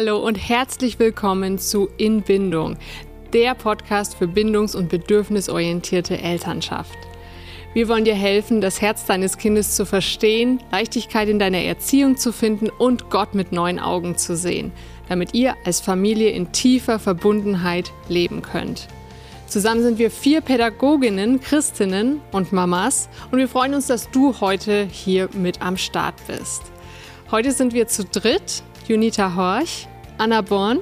Hallo und herzlich willkommen zu In Bindung, der Podcast für bindungs- und bedürfnisorientierte Elternschaft. Wir wollen dir helfen, das Herz deines Kindes zu verstehen, Leichtigkeit in deiner Erziehung zu finden und Gott mit neuen Augen zu sehen, damit ihr als Familie in tiefer Verbundenheit leben könnt. Zusammen sind wir vier Pädagoginnen, Christinnen und Mamas und wir freuen uns, dass du heute hier mit am Start bist. Heute sind wir zu dritt. Junita Horch, Anna Born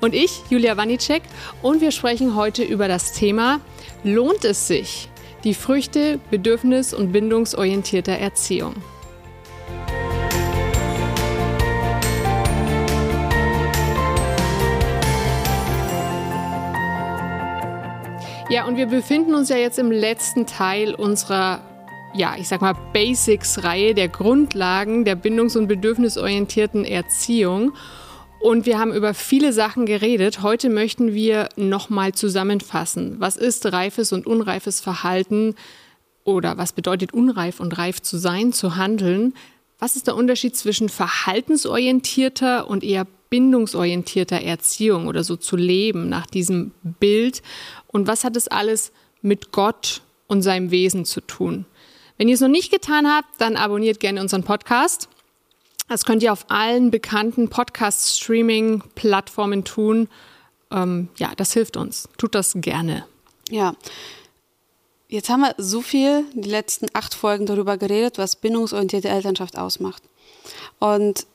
und ich, Julia Wanicek. Und wir sprechen heute über das Thema Lohnt es sich? Die Früchte bedürfnis- und bindungsorientierter Erziehung. Ja, und wir befinden uns ja jetzt im letzten Teil unserer ja, ich sag mal, Basics-Reihe der Grundlagen der bindungs- und bedürfnisorientierten Erziehung. Und wir haben über viele Sachen geredet. Heute möchten wir nochmal zusammenfassen. Was ist reifes und unreifes Verhalten? Oder was bedeutet unreif und reif zu sein, zu handeln? Was ist der Unterschied zwischen verhaltensorientierter und eher bindungsorientierter Erziehung oder so zu leben nach diesem Bild? Und was hat es alles mit Gott und seinem Wesen zu tun? Wenn ihr es noch nicht getan habt, dann abonniert gerne unseren Podcast. Das könnt ihr auf allen bekannten Podcast-Streaming-Plattformen tun. Ähm, ja, das hilft uns. Tut das gerne. Ja. Jetzt haben wir so viel, die letzten acht Folgen darüber geredet, was bindungsorientierte Elternschaft ausmacht. Und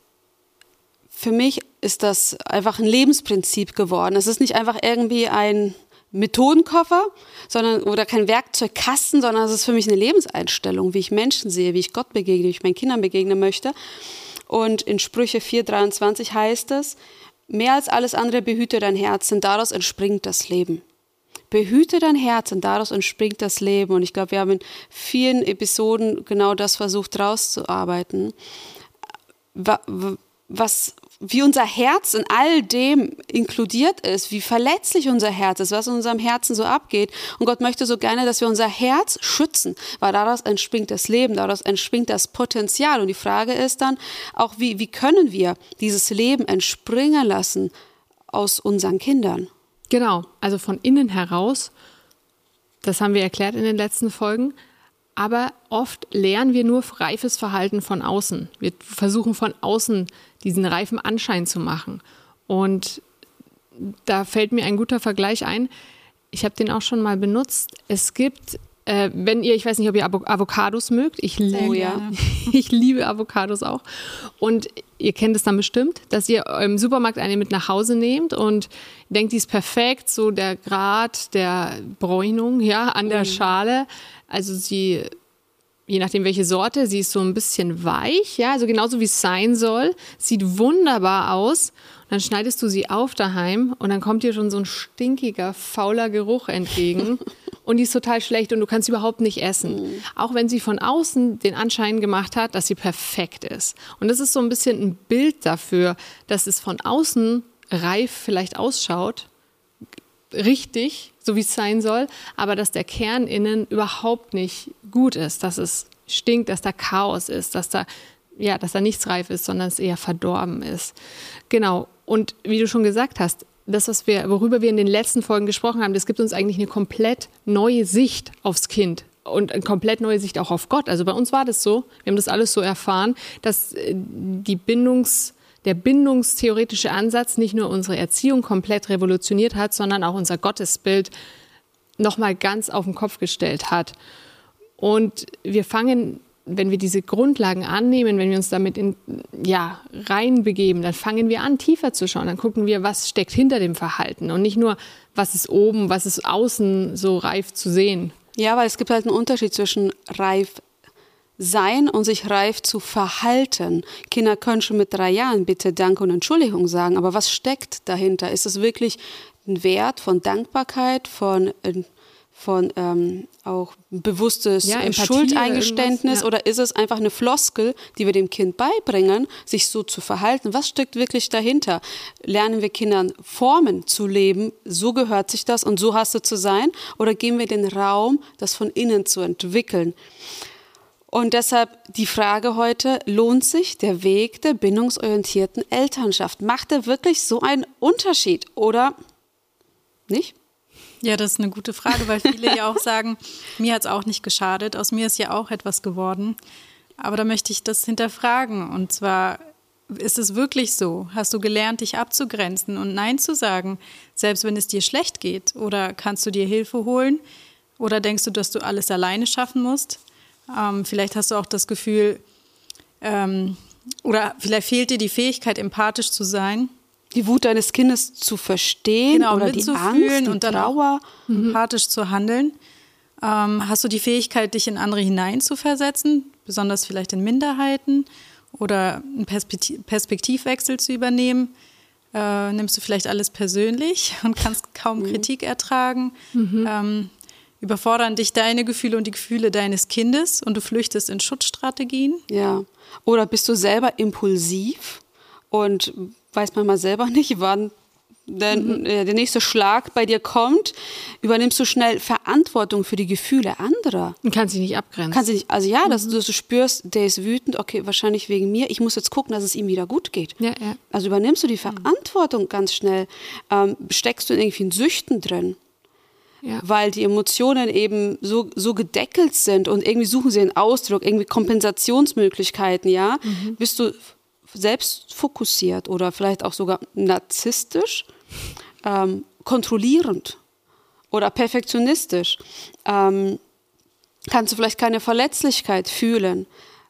für mich ist das einfach ein Lebensprinzip geworden. Es ist nicht einfach irgendwie ein Methodenkoffer, sondern oder kein Werkzeugkasten, sondern es ist für mich eine Lebenseinstellung, wie ich Menschen sehe, wie ich Gott begegne, wie ich meinen Kindern begegnen möchte. Und in Sprüche 4:23 heißt es: Mehr als alles andere behüte dein Herz, denn daraus entspringt das Leben. Behüte dein Herz und daraus entspringt das Leben. Und ich glaube, wir haben in vielen Episoden genau das versucht rauszuarbeiten. Was, wie unser Herz in all dem inkludiert ist, wie verletzlich unser Herz ist, was in unserem Herzen so abgeht. Und Gott möchte so gerne, dass wir unser Herz schützen, weil daraus entspringt das Leben, daraus entspringt das Potenzial. Und die Frage ist dann auch, wie, wie können wir dieses Leben entspringen lassen aus unseren Kindern? Genau, also von innen heraus, das haben wir erklärt in den letzten Folgen, aber oft lernen wir nur reifes Verhalten von außen. Wir versuchen von außen diesen reifen Anschein zu machen. Und da fällt mir ein guter Vergleich ein. Ich habe den auch schon mal benutzt. Es gibt, äh, wenn ihr, ich weiß nicht, ob ihr Avocados mögt. Ich, liebe, ja. ich liebe Avocados auch. Und ihr kennt es dann bestimmt, dass ihr im Supermarkt eine mit nach Hause nehmt und denkt, die ist perfekt, so der Grad der Bräunung, ja, an der mhm. Schale. Also sie, je nachdem welche Sorte, sie ist so ein bisschen weich, ja, also genauso wie es sein soll. Sieht wunderbar aus. Und dann schneidest du sie auf daheim und dann kommt dir schon so ein stinkiger, fauler Geruch entgegen. und die ist total schlecht und du kannst sie überhaupt nicht essen. Mhm. Auch wenn sie von außen den Anschein gemacht hat, dass sie perfekt ist. Und das ist so ein bisschen ein Bild dafür, dass es von außen reif vielleicht ausschaut, richtig, so wie es sein soll, aber dass der Kern innen überhaupt nicht gut ist, dass es stinkt, dass da Chaos ist, dass da ja, dass da nichts reif ist, sondern es eher verdorben ist. Genau. Und wie du schon gesagt hast, das, was wir, worüber wir in den letzten Folgen gesprochen haben, das gibt uns eigentlich eine komplett neue Sicht aufs Kind und eine komplett neue Sicht auch auf Gott. Also bei uns war das so, wir haben das alles so erfahren, dass äh, die Bindungs der bindungstheoretische Ansatz nicht nur unsere Erziehung komplett revolutioniert hat, sondern auch unser Gottesbild nochmal ganz auf den Kopf gestellt hat. Und wir fangen, wenn wir diese Grundlagen annehmen, wenn wir uns damit in, ja, reinbegeben, dann fangen wir an, tiefer zu schauen. Dann gucken wir, was steckt hinter dem Verhalten und nicht nur, was ist oben, was ist außen so reif zu sehen. Ja, weil es gibt halt einen Unterschied zwischen reif sein und sich reif zu verhalten. Kinder können schon mit drei Jahren bitte Danke und Entschuldigung sagen, aber was steckt dahinter? Ist es wirklich ein Wert von Dankbarkeit, von, äh, von ähm, auch bewusstes ja, Schuldeingeständnis ja. oder ist es einfach eine Floskel, die wir dem Kind beibringen, sich so zu verhalten? Was steckt wirklich dahinter? Lernen wir Kindern Formen zu leben, so gehört sich das und so hast du zu sein? Oder geben wir den Raum, das von innen zu entwickeln? Und deshalb die Frage heute, lohnt sich der Weg der bindungsorientierten Elternschaft? Macht er wirklich so einen Unterschied oder nicht? Ja, das ist eine gute Frage, weil viele ja auch sagen, mir hat es auch nicht geschadet, aus mir ist ja auch etwas geworden. Aber da möchte ich das hinterfragen. Und zwar, ist es wirklich so? Hast du gelernt, dich abzugrenzen und Nein zu sagen, selbst wenn es dir schlecht geht? Oder kannst du dir Hilfe holen? Oder denkst du, dass du alles alleine schaffen musst? Ähm, vielleicht hast du auch das Gefühl, ähm, oder vielleicht fehlt dir die Fähigkeit, empathisch zu sein. Die Wut deines Kindes zu verstehen genau, oder die Angst, die und dann Trauer. empathisch zu handeln. Ähm, hast du die Fähigkeit, dich in andere hineinzuversetzen, besonders vielleicht in Minderheiten oder einen Perspektiv Perspektivwechsel zu übernehmen? Äh, nimmst du vielleicht alles persönlich und kannst kaum mhm. Kritik ertragen? Mhm. Ähm, überfordern dich deine Gefühle und die Gefühle deines Kindes und du flüchtest in Schutzstrategien. Ja. Oder bist du selber impulsiv und weiß man mal selber nicht, wann der, mhm. der nächste Schlag bei dir kommt, übernimmst du schnell Verantwortung für die Gefühle anderer. Und kannst dich nicht abgrenzen. Kannst dich nicht, also ja, mhm. dass du, dass du spürst, der ist wütend, okay, wahrscheinlich wegen mir, ich muss jetzt gucken, dass es ihm wieder gut geht. Ja, ja. Also übernimmst du die Verantwortung ganz schnell, ähm, steckst du in irgendwie in Süchten drin ja. weil die Emotionen eben so, so gedeckelt sind und irgendwie suchen sie einen Ausdruck, irgendwie Kompensationsmöglichkeiten, ja, mhm. bist du selbst fokussiert oder vielleicht auch sogar narzisstisch, ähm, kontrollierend oder perfektionistisch. Ähm, kannst du vielleicht keine Verletzlichkeit fühlen.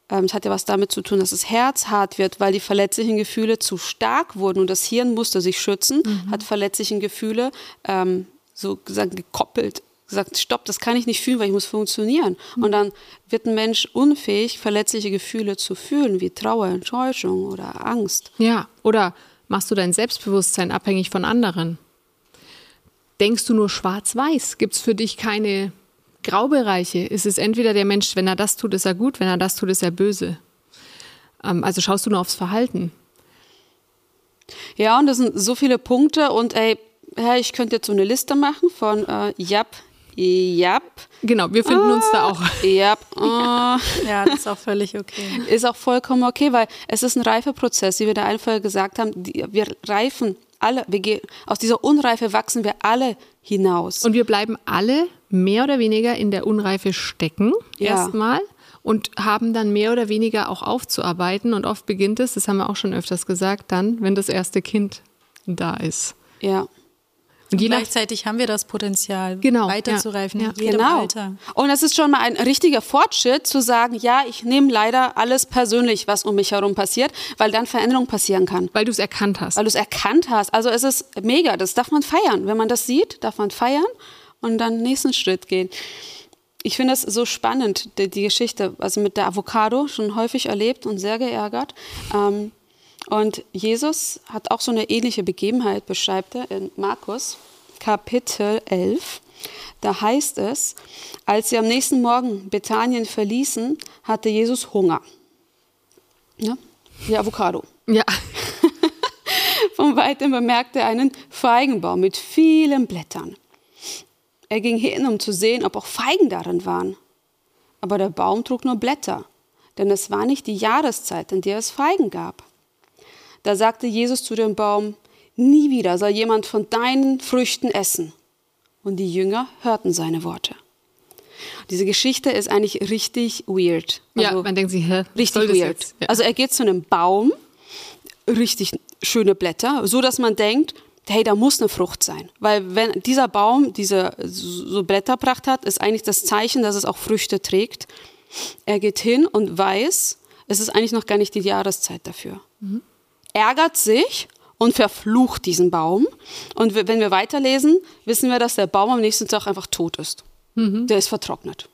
Ähm, es hat ja was damit zu tun, dass das Herz hart wird, weil die verletzlichen Gefühle zu stark wurden und das Hirn musste sich schützen, mhm. hat verletzlichen Gefühle ähm, so gesagt gekoppelt, gesagt, stopp, das kann ich nicht fühlen, weil ich muss funktionieren. Mhm. Und dann wird ein Mensch unfähig, verletzliche Gefühle zu fühlen, wie Trauer, Enttäuschung oder Angst. Ja, oder machst du dein Selbstbewusstsein abhängig von anderen? Denkst du nur schwarz-weiß? Gibt es für dich keine Graubereiche? Ist es entweder der Mensch, wenn er das tut, ist er gut, wenn er das tut, ist er böse? Ähm, also schaust du nur aufs Verhalten. Ja, und das sind so viele Punkte und ey, ja, ich könnte jetzt so eine Liste machen von äh, Jap, Jap. Genau, wir finden ah, uns da auch. Jap, ah. Ja, das ist auch völlig okay. Ist auch vollkommen okay, weil es ist ein Reifeprozess, wie wir da einfach gesagt haben. Die, wir reifen alle, wir gehen, aus dieser Unreife wachsen wir alle hinaus. Und wir bleiben alle mehr oder weniger in der Unreife stecken, ja. erstmal und haben dann mehr oder weniger auch aufzuarbeiten. Und oft beginnt es, das haben wir auch schon öfters gesagt, dann, wenn das erste Kind da ist. Ja. Und gleichzeitig haben wir das Potenzial, genau, weiterzureifen ja, ja. genau. Alter. Und es ist schon mal ein richtiger Fortschritt zu sagen, ja, ich nehme leider alles persönlich, was um mich herum passiert, weil dann Veränderung passieren kann. Weil du es erkannt hast. Weil du es erkannt hast. Also es ist mega, das darf man feiern. Wenn man das sieht, darf man feiern und dann den nächsten Schritt gehen. Ich finde es so spannend, die, die, Geschichte, also mit der Avocado, schon häufig erlebt und sehr geärgert. Ähm, und Jesus hat auch so eine ähnliche Begebenheit, beschreibt er in Markus Kapitel 11. Da heißt es, als sie am nächsten Morgen Bethanien verließen, hatte Jesus Hunger. Ja, die Avocado. Ja. Von weitem bemerkte er einen Feigenbaum mit vielen Blättern. Er ging hin, um zu sehen, ob auch Feigen darin waren. Aber der Baum trug nur Blätter, denn es war nicht die Jahreszeit, in der es Feigen gab. Da sagte Jesus zu dem Baum, nie wieder soll jemand von deinen Früchten essen. Und die Jünger hörten seine Worte. Diese Geschichte ist eigentlich richtig weird. Also ja, man denkt sich, hä? Richtig weird. Ja. Also er geht zu einem Baum, richtig schöne Blätter, so dass man denkt, hey, da muss eine Frucht sein. Weil wenn dieser Baum diese so Blätterpracht hat, ist eigentlich das Zeichen, dass es auch Früchte trägt. Er geht hin und weiß, es ist eigentlich noch gar nicht die Jahreszeit dafür. Mhm ärgert sich und verflucht diesen Baum. Und wenn wir weiterlesen, wissen wir, dass der Baum am nächsten Tag einfach tot ist. Mhm. Der ist vertrocknet.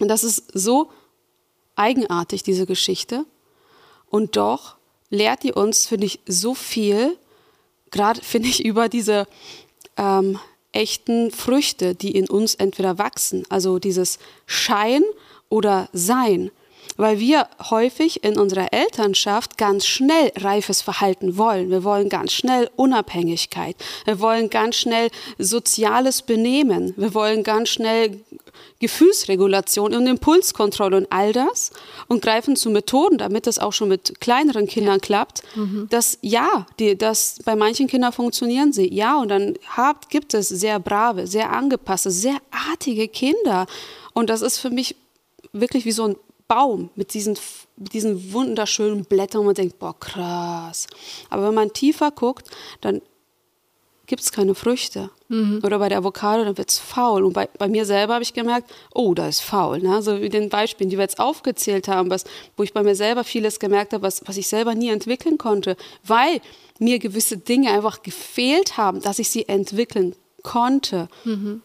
Und das ist so eigenartig, diese Geschichte. Und doch lehrt die uns, finde ich, so viel, gerade finde ich, über diese ähm, echten Früchte, die in uns entweder wachsen, also dieses Schein oder Sein. Weil wir häufig in unserer Elternschaft ganz schnell reifes Verhalten wollen. Wir wollen ganz schnell Unabhängigkeit. Wir wollen ganz schnell soziales Benehmen. Wir wollen ganz schnell Gefühlsregulation und Impulskontrolle und all das und greifen zu Methoden, damit das auch schon mit kleineren Kindern klappt, mhm. dass ja, die, dass bei manchen Kindern funktionieren sie, ja, und dann habt, gibt es sehr brave, sehr angepasste, sehr artige Kinder und das ist für mich wirklich wie so ein Baum mit diesen, mit diesen wunderschönen Blättern und man denkt, boah, krass. Aber wenn man tiefer guckt, dann gibt es keine Früchte. Mhm. Oder bei der Avocado, dann wird es faul. Und bei, bei mir selber habe ich gemerkt, oh, da ist faul. Ne? So wie den Beispielen, die wir jetzt aufgezählt haben, was, wo ich bei mir selber vieles gemerkt habe, was, was ich selber nie entwickeln konnte, weil mir gewisse Dinge einfach gefehlt haben, dass ich sie entwickeln konnte. Mhm.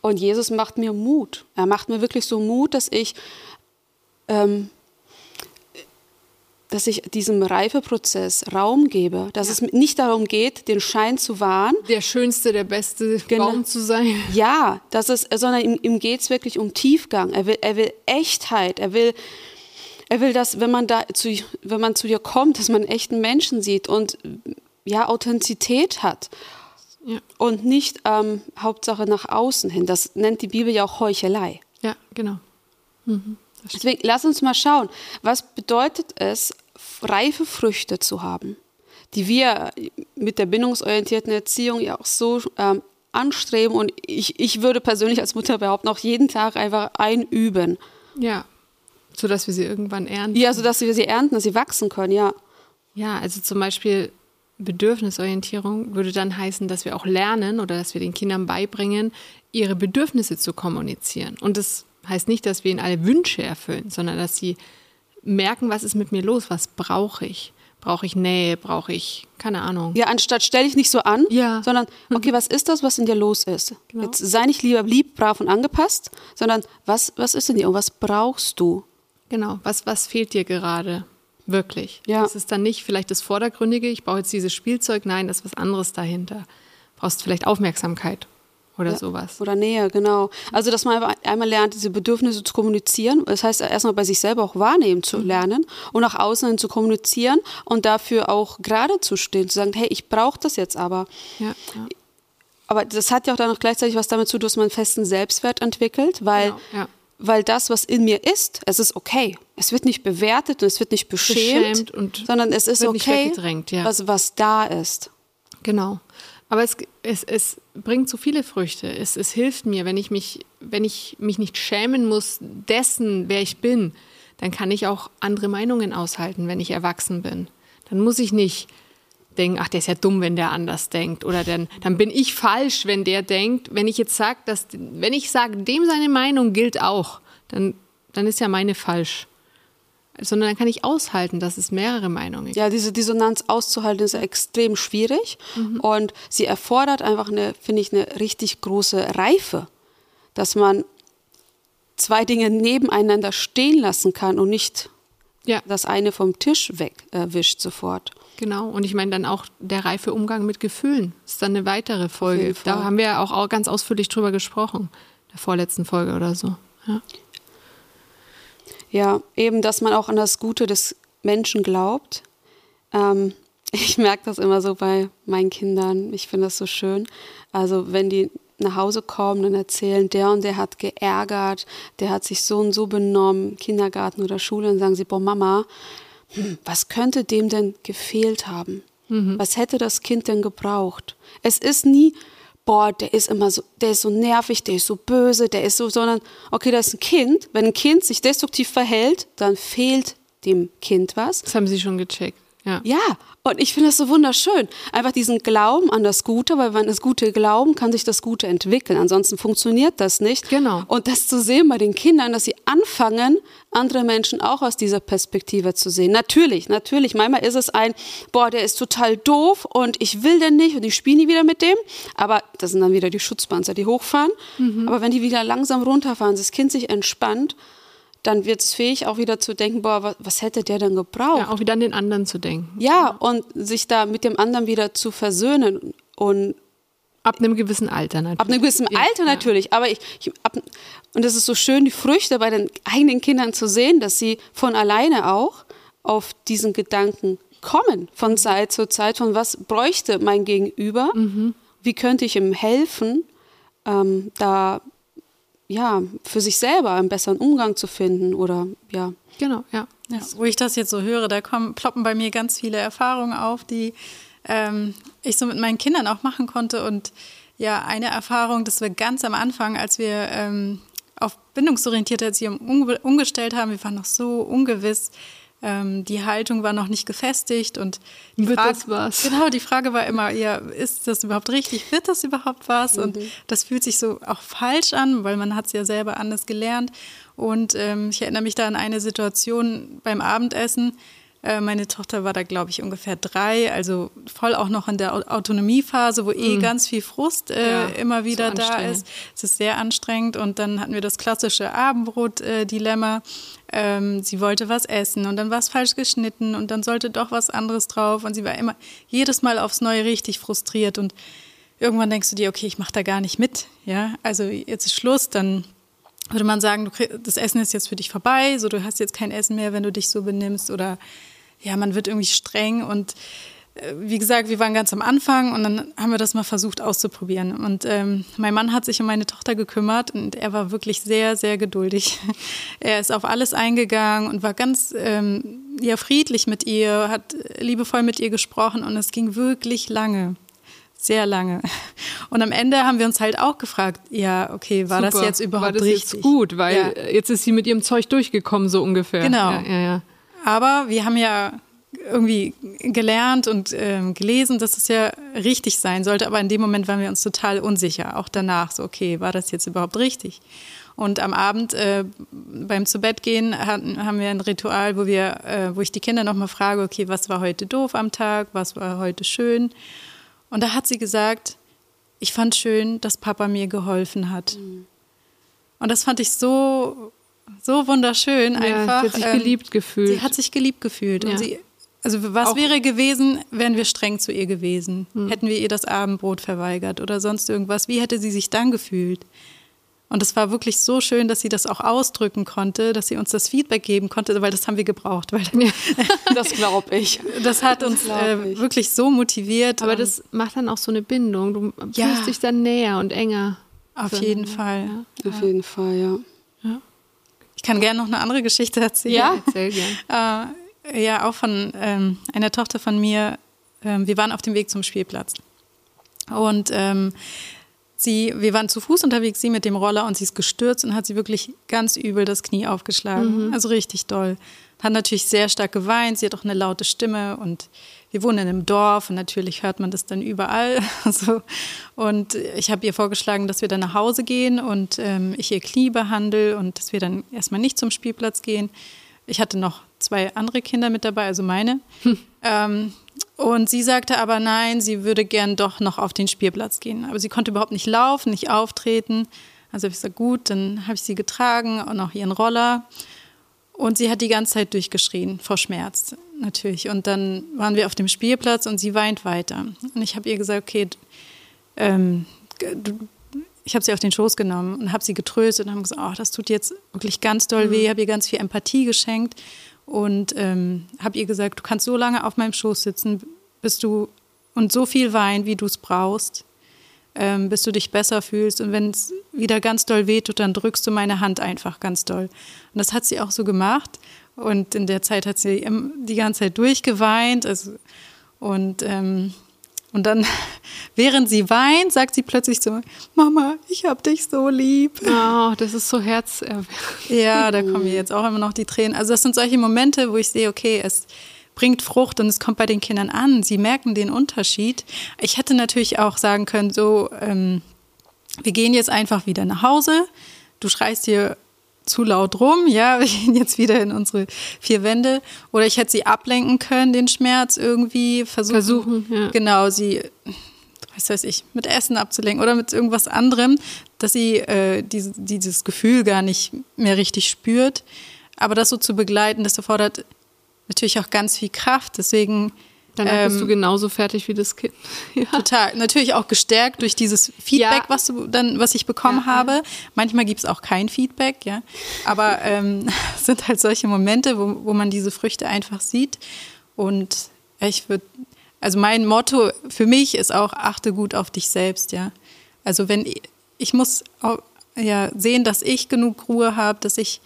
Und Jesus macht mir Mut. Er macht mir wirklich so Mut, dass ich ähm, dass ich diesem Reifeprozess Raum gebe, dass ja. es nicht darum geht, den Schein zu wahren. Der schönste, der beste genau. Baum zu sein. Ja, das ist, sondern ihm, ihm geht es wirklich um Tiefgang. Er will, er will Echtheit. Er will, er will, dass, wenn man da zu, wenn man zu dir kommt, dass man einen echten Menschen sieht und ja, Authentizität hat. Ja. Und nicht ähm, Hauptsache nach außen hin. Das nennt die Bibel ja auch Heuchelei. Ja, genau. Mhm. Deswegen lass uns mal schauen, was bedeutet es, reife Früchte zu haben, die wir mit der bindungsorientierten Erziehung ja auch so ähm, anstreben und ich, ich würde persönlich als Mutter behaupten, auch jeden Tag einfach einüben. Ja, sodass wir sie irgendwann ernten. Ja, sodass wir sie ernten, dass sie wachsen können, ja. Ja, also zum Beispiel Bedürfnisorientierung würde dann heißen, dass wir auch lernen oder dass wir den Kindern beibringen, ihre Bedürfnisse zu kommunizieren. Und das heißt nicht, dass wir ihnen alle Wünsche erfüllen, sondern dass sie merken, was ist mit mir los, was brauche ich. Brauche ich Nähe, brauche ich, keine Ahnung. Ja, anstatt stell dich nicht so an, ja. sondern, mhm. okay, was ist das, was in dir los ist? Genau. Jetzt sei nicht lieber lieb, brav und angepasst, sondern was, was ist in dir und was brauchst du? Genau, was, was fehlt dir gerade? Wirklich. Ja. Das ist dann nicht vielleicht das Vordergründige, ich brauche jetzt dieses Spielzeug, nein, das ist was anderes dahinter. Du brauchst vielleicht Aufmerksamkeit oder ja, sowas. Oder Nähe, genau. Also, dass man einmal lernt, diese Bedürfnisse zu kommunizieren. Das heißt, erstmal bei sich selber auch wahrnehmen zu mhm. lernen und nach außen hin zu kommunizieren und dafür auch gerade zu stehen, zu sagen, hey, ich brauche das jetzt aber. Ja, ja. Aber das hat ja auch dann noch gleichzeitig was damit zu tun, dass man einen festen Selbstwert entwickelt, weil, genau, weil das, was in mir ist, es ist okay. Es wird nicht bewertet und es wird nicht beschämt, beschämt sondern es ist okay, was, was da ist. Genau. Aber es, es, es bringt so viele Früchte. Es, es hilft mir, wenn ich, mich, wenn ich mich nicht schämen muss dessen, wer ich bin, dann kann ich auch andere Meinungen aushalten, wenn ich erwachsen bin. Dann muss ich nicht denken, ach, der ist ja dumm, wenn der anders denkt. Oder dann, dann bin ich falsch, wenn der denkt. Wenn ich jetzt sage, wenn ich sage, dem seine Meinung gilt auch, dann, dann ist ja meine falsch sondern dann kann ich aushalten, dass es mehrere Meinungen gibt. Ja, diese Dissonanz auszuhalten ist extrem schwierig mhm. und sie erfordert einfach eine, finde ich, eine richtig große Reife, dass man zwei Dinge nebeneinander stehen lassen kann und nicht ja. das eine vom Tisch wegwischt äh, sofort. Genau, und ich meine dann auch der reife Umgang mit Gefühlen. Ist dann eine weitere Folge. Da haben wir ja auch ganz ausführlich drüber gesprochen, der vorletzten Folge oder so. Ja. Ja, eben, dass man auch an das Gute des Menschen glaubt. Ähm, ich merke das immer so bei meinen Kindern. Ich finde das so schön. Also wenn die nach Hause kommen und erzählen, der und der hat geärgert, der hat sich so und so benommen, Kindergarten oder Schule, und sagen sie, boah Mama, hm, was könnte dem denn gefehlt haben? Mhm. Was hätte das Kind denn gebraucht? Es ist nie, boah, der ist immer so, der ist so nervig, der ist so böse, der ist so, sondern, okay, da ist ein Kind. Wenn ein Kind sich destruktiv verhält, dann fehlt dem Kind was. Das haben Sie schon gecheckt. Ja. ja, und ich finde das so wunderschön. Einfach diesen Glauben an das Gute, weil wenn das Gute glauben, kann sich das Gute entwickeln. Ansonsten funktioniert das nicht. Genau. Und das zu sehen bei den Kindern, dass sie anfangen, andere Menschen auch aus dieser Perspektive zu sehen. Natürlich, natürlich. Manchmal ist es ein, boah, der ist total doof und ich will den nicht und ich spiele nie wieder mit dem. Aber das sind dann wieder die Schutzpanzer, die hochfahren. Mhm. Aber wenn die wieder langsam runterfahren, das Kind sich entspannt, dann wird es fähig, auch wieder zu denken, boah, was, was, hätte der denn gebraucht? Ja, auch wieder an den anderen zu denken. Ja, und sich da mit dem anderen wieder zu versöhnen und Ab einem gewissen Alter natürlich. Ab einem gewissen ja, Alter natürlich, aber ich, ich ab, und es ist so schön, die Früchte bei den eigenen Kindern zu sehen, dass sie von alleine auch auf diesen Gedanken kommen, von Zeit zu Zeit, von was bräuchte mein Gegenüber, mhm. wie könnte ich ihm helfen, ähm, da ja für sich selber einen besseren Umgang zu finden oder ja. Genau, ja. ja. Wo ich das jetzt so höre, da kommen, ploppen bei mir ganz viele Erfahrungen auf, die ähm, ich so mit meinen Kindern auch machen konnte. Und ja, eine Erfahrung, das war ganz am Anfang, als wir ähm, auf bindungsorientierte Erziehung umgestellt haben. Wir waren noch so ungewiss. Ähm, die Haltung war noch nicht gefestigt und die wird Frage, das was? Genau, die Frage war immer, ja, ist das überhaupt richtig? Wird das überhaupt was? Mhm. Und das fühlt sich so auch falsch an, weil man hat es ja selber anders gelernt. Und ähm, ich erinnere mich da an eine Situation beim Abendessen. Äh, meine Tochter war da, glaube ich, ungefähr drei, also voll auch noch in der Autonomiephase, wo eh mhm. ganz viel Frust äh, ja, immer wieder so da ist. Es ist sehr anstrengend. Und dann hatten wir das klassische Abendbrot-Dilemma. Ähm, sie wollte was essen und dann war es falsch geschnitten und dann sollte doch was anderes drauf. Und sie war immer jedes Mal aufs Neue richtig frustriert. Und irgendwann denkst du dir, okay, ich mache da gar nicht mit. Ja, also jetzt ist Schluss, dann würde man sagen, das Essen ist jetzt für dich vorbei, so du hast jetzt kein Essen mehr, wenn du dich so benimmst oder ja, man wird irgendwie streng und wie gesagt, wir waren ganz am Anfang und dann haben wir das mal versucht auszuprobieren. Und ähm, mein Mann hat sich um meine Tochter gekümmert und er war wirklich sehr, sehr geduldig. er ist auf alles eingegangen und war ganz ähm, ja, friedlich mit ihr, hat liebevoll mit ihr gesprochen und es ging wirklich lange. Sehr lange. Und am Ende haben wir uns halt auch gefragt, ja, okay, war Super. das jetzt überhaupt war das richtig? Jetzt gut, weil ja. jetzt ist sie mit ihrem Zeug durchgekommen, so ungefähr. Genau. Ja, ja, ja. Aber wir haben ja irgendwie gelernt und ähm, gelesen, dass es ja richtig sein sollte. Aber in dem Moment waren wir uns total unsicher. Auch danach so, okay, war das jetzt überhaupt richtig? Und am Abend äh, beim Zubettgehen hatten, haben wir ein Ritual, wo wir, äh, wo ich die Kinder nochmal frage, okay, was war heute doof am Tag, was war heute schön? Und da hat sie gesagt, ich fand schön, dass Papa mir geholfen hat. Mhm. Und das fand ich so so wunderschön einfach. sie hat sich geliebt gefühlt. Sie hat sich geliebt gefühlt. Ja. Und sie, also was Auch wäre gewesen, wären wir streng zu ihr gewesen? Hm. Hätten wir ihr das Abendbrot verweigert oder sonst irgendwas? Wie hätte sie sich dann gefühlt? Und es war wirklich so schön, dass sie das auch ausdrücken konnte, dass sie uns das Feedback geben konnte, weil das haben wir gebraucht. Weil das glaube ich. Das hat uns äh, wirklich so motiviert. Aber das macht dann auch so eine Bindung. Du ja. fühlst dich dann näher und enger. Auf jeden Fall. Ja. Auf jeden Fall, ja. ja kann gerne noch eine andere Geschichte erzählen. Ja, erzähl gerne. Äh, ja, auch von ähm, einer Tochter von mir. Ähm, wir waren auf dem Weg zum Spielplatz. Und ähm, sie, wir waren zu Fuß unterwegs, sie mit dem Roller und sie ist gestürzt und hat sie wirklich ganz übel das Knie aufgeschlagen. Mhm. Also richtig doll. Hat natürlich sehr stark geweint, sie hat auch eine laute Stimme und wir wohnen in einem Dorf und natürlich hört man das dann überall. so. Und ich habe ihr vorgeschlagen, dass wir dann nach Hause gehen und ähm, ich ihr Knie behandle und dass wir dann erstmal nicht zum Spielplatz gehen. Ich hatte noch zwei andere Kinder mit dabei, also meine. Hm. Ähm, und sie sagte aber nein, sie würde gern doch noch auf den Spielplatz gehen. Aber sie konnte überhaupt nicht laufen, nicht auftreten. Also habe ich gesagt, gut, dann habe ich sie getragen und auch ihren Roller. Und sie hat die ganze Zeit durchgeschrien, vor Schmerz natürlich. Und dann waren wir auf dem Spielplatz und sie weint weiter. Und ich habe ihr gesagt, okay, ähm, ich habe sie auf den Schoß genommen und habe sie getröstet und habe gesagt, oh, das tut jetzt wirklich ganz doll weh. Ich mhm. habe ihr ganz viel Empathie geschenkt und ähm, habe ihr gesagt, du kannst so lange auf meinem Schoß sitzen, bis du und so viel weinen, wie du es brauchst ähm, bis du dich besser fühlst. Und wenn es wieder ganz doll wehtut, dann drückst du meine Hand einfach ganz doll. Und das hat sie auch so gemacht. Und in der Zeit hat sie die ganze Zeit durchgeweint. Also, und, ähm, und dann, während sie weint, sagt sie plötzlich zu mir, Mama, ich hab dich so lieb. Oh, das ist so herz. Ja, da kommen mir jetzt auch immer noch die Tränen. Also das sind solche Momente, wo ich sehe, okay, es bringt Frucht und es kommt bei den Kindern an. Sie merken den Unterschied. Ich hätte natürlich auch sagen können, so, ähm, wir gehen jetzt einfach wieder nach Hause. Du schreist hier zu laut rum, ja, wir gehen jetzt wieder in unsere vier Wände. Oder ich hätte sie ablenken können, den Schmerz irgendwie versuchen. Versuchen, ja. Genau, sie, was weiß ich, mit Essen abzulenken oder mit irgendwas anderem, dass sie äh, diese, dieses Gefühl gar nicht mehr richtig spürt. Aber das so zu begleiten, das erfordert natürlich auch ganz viel Kraft. Deswegen Danach ähm, bist du genauso fertig wie das Kind. ja. Total. Natürlich auch gestärkt durch dieses Feedback, ja. was du dann, was ich bekommen ja. habe. Manchmal gibt es auch kein Feedback, ja. Aber ähm, es sind halt solche Momente, wo, wo man diese Früchte einfach sieht. Und ich würde, also mein Motto für mich ist auch, achte gut auf dich selbst, ja. Also wenn ich, ich muss auch, ja, sehen, dass ich genug Ruhe habe, dass ich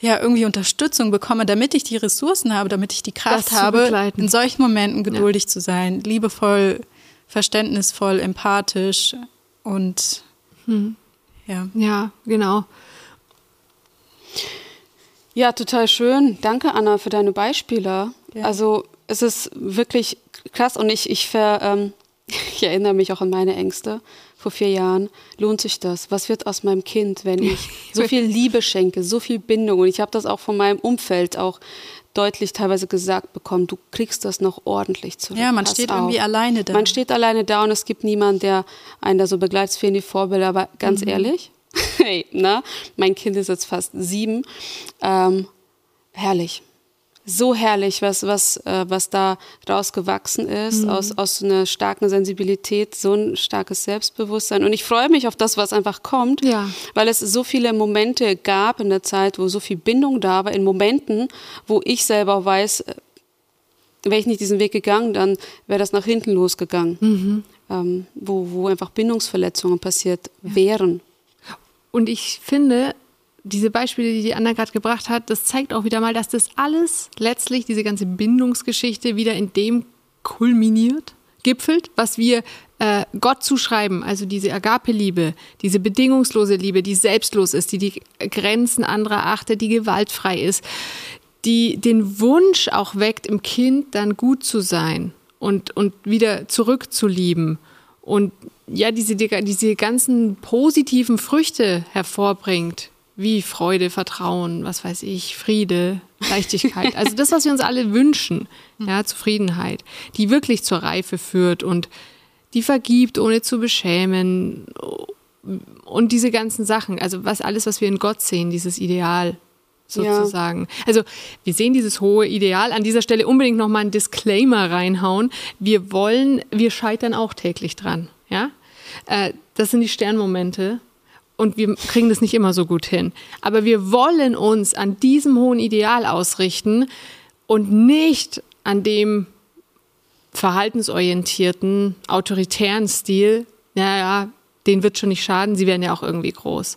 ja irgendwie Unterstützung bekomme, damit ich die Ressourcen habe, damit ich die Kraft habe, in solchen Momenten geduldig ja. zu sein, liebevoll, verständnisvoll, empathisch und hm. ja. Ja, genau. Ja, total schön. Danke, Anna, für deine Beispiele. Ja. Also es ist wirklich krass und ich, ich, ver, ähm, ich erinnere mich auch an meine Ängste vor vier Jahren, lohnt sich das? Was wird aus meinem Kind, wenn ich so viel Liebe schenke, so viel Bindung? Und ich habe das auch von meinem Umfeld auch deutlich teilweise gesagt bekommen, du kriegst das noch ordentlich zurück. Ja, man Pass steht auf. irgendwie alleine da. Man steht alleine da und es gibt niemanden, der einen da so begleitet, fehlen die Vorbilder. Aber ganz mhm. ehrlich, hey, na, mein Kind ist jetzt fast sieben, ähm, herrlich so herrlich, was, was, äh, was da rausgewachsen ist, mhm. aus, aus einer starken Sensibilität, so ein starkes Selbstbewusstsein. Und ich freue mich auf das, was einfach kommt, ja. weil es so viele Momente gab in der Zeit, wo so viel Bindung da war, in Momenten, wo ich selber weiß, äh, wäre ich nicht diesen Weg gegangen, dann wäre das nach hinten losgegangen, mhm. ähm, wo, wo einfach Bindungsverletzungen passiert ja. wären. Und ich finde, diese Beispiele, die die Anna gerade gebracht hat, das zeigt auch wieder mal, dass das alles letztlich, diese ganze Bindungsgeschichte, wieder in dem kulminiert, gipfelt, was wir äh, Gott zuschreiben, also diese Agape-Liebe, diese bedingungslose Liebe, die selbstlos ist, die die Grenzen anderer achtet, die gewaltfrei ist, die den Wunsch auch weckt, im Kind dann gut zu sein und, und wieder zurückzulieben und ja, diese, diese ganzen positiven Früchte hervorbringt, wie Freude, Vertrauen, was weiß ich, Friede, Leichtigkeit. Also das, was wir uns alle wünschen, ja, Zufriedenheit, die wirklich zur Reife führt und die vergibt, ohne zu beschämen und diese ganzen Sachen. Also was alles, was wir in Gott sehen, dieses Ideal sozusagen. Ja. Also wir sehen dieses hohe Ideal. An dieser Stelle unbedingt nochmal einen Disclaimer reinhauen. Wir wollen, wir scheitern auch täglich dran. Ja, äh, das sind die Sternmomente und wir kriegen das nicht immer so gut hin. Aber wir wollen uns an diesem hohen Ideal ausrichten und nicht an dem verhaltensorientierten, autoritären Stil. Naja, den wird schon nicht schaden, sie werden ja auch irgendwie groß.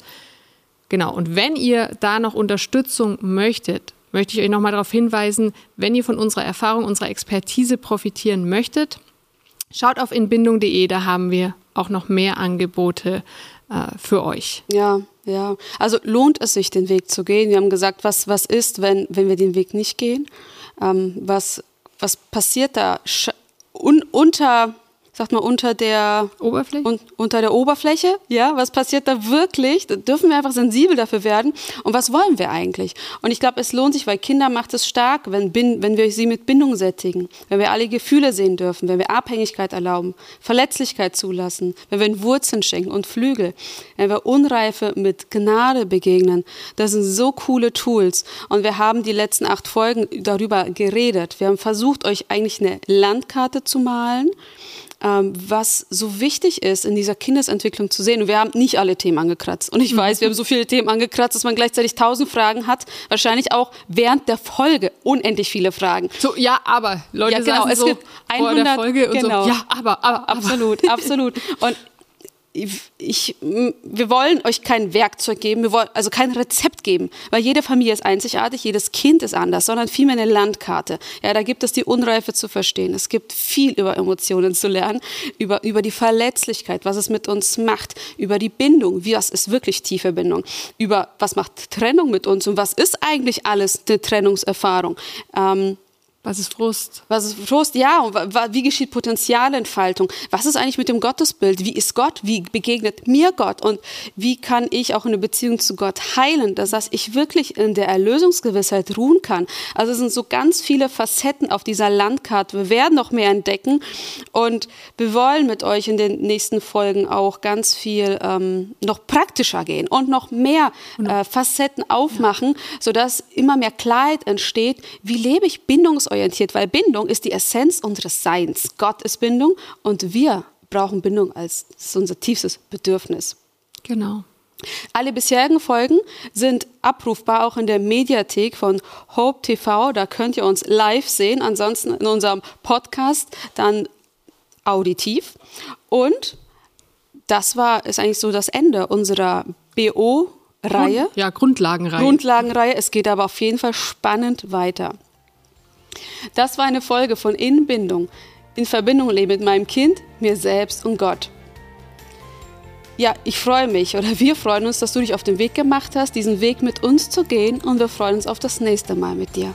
Genau, und wenn ihr da noch Unterstützung möchtet, möchte ich euch nochmal darauf hinweisen, wenn ihr von unserer Erfahrung, unserer Expertise profitieren möchtet, schaut auf inbindung.de, da haben wir auch noch mehr Angebote äh, für euch. Ja, ja. Also lohnt es sich, den Weg zu gehen. Wir haben gesagt, was, was ist, wenn, wenn wir den Weg nicht gehen? Ähm, was, was passiert da un, unter sagt man, unter der Oberfläche? Un, unter der Oberfläche, ja, was passiert da wirklich? Da dürfen wir einfach sensibel dafür werden. Und was wollen wir eigentlich? Und ich glaube, es lohnt sich, weil Kinder macht es stark, wenn, wenn wir sie mit Bindung sättigen, wenn wir alle Gefühle sehen dürfen, wenn wir Abhängigkeit erlauben, Verletzlichkeit zulassen, wenn wir ihnen Wurzeln schenken und Flügel, wenn wir Unreife mit Gnade begegnen. Das sind so coole Tools. Und wir haben die letzten acht Folgen darüber geredet. Wir haben versucht, euch eigentlich eine Landkarte zu malen was so wichtig ist in dieser Kindesentwicklung zu sehen. Und wir haben nicht alle Themen angekratzt. Und ich weiß, wir haben so viele Themen angekratzt, dass man gleichzeitig tausend Fragen hat. Wahrscheinlich auch während der Folge unendlich viele Fragen. So, ja, aber Leute ja, genau, es so gibt 100, vor der Folge und genau. so, ja, aber, aber, aber. Absolut, absolut. Und ich, wir wollen euch kein Werkzeug geben, wir wollen also kein Rezept geben, weil jede Familie ist einzigartig, jedes Kind ist anders, sondern vielmehr eine Landkarte. Ja, da gibt es die Unreife zu verstehen. Es gibt viel über Emotionen zu lernen, über, über die Verletzlichkeit, was es mit uns macht, über die Bindung, wie was ist wirklich tiefe Bindung, über was macht Trennung mit uns und was ist eigentlich alles eine Trennungserfahrung. Ähm, was ist Frust? Was ist Frust? Ja, und wie geschieht Potenzialentfaltung? Was ist eigentlich mit dem Gottesbild? Wie ist Gott? Wie begegnet mir Gott? Und wie kann ich auch eine Beziehung zu Gott heilen, dass ich wirklich in der Erlösungsgewissheit ruhen kann? Also es sind so ganz viele Facetten auf dieser Landkarte. Wir werden noch mehr entdecken und wir wollen mit euch in den nächsten Folgen auch ganz viel ähm, noch praktischer gehen und noch mehr äh, Facetten aufmachen, sodass immer mehr Klarheit entsteht. Wie lebe ich bindungs bindungsorientiert, weil Bindung ist die Essenz unseres Seins. Gott ist Bindung und wir brauchen Bindung als unser tiefstes Bedürfnis. Genau. Alle bisherigen Folgen sind abrufbar auch in der Mediathek von Hope TV. Da könnt ihr uns live sehen. Ansonsten in unserem Podcast dann auditiv. Und das war ist eigentlich so das Ende unserer BO-Reihe. Ja, Grundlagenreihe. Grundlagenreihe. Es geht aber auf jeden Fall spannend weiter. Das war eine Folge von Inbindung. In Verbindung leben mit meinem Kind, mir selbst und Gott. Ja, ich freue mich oder wir freuen uns, dass du dich auf den Weg gemacht hast, diesen Weg mit uns zu gehen und wir freuen uns auf das nächste Mal mit dir.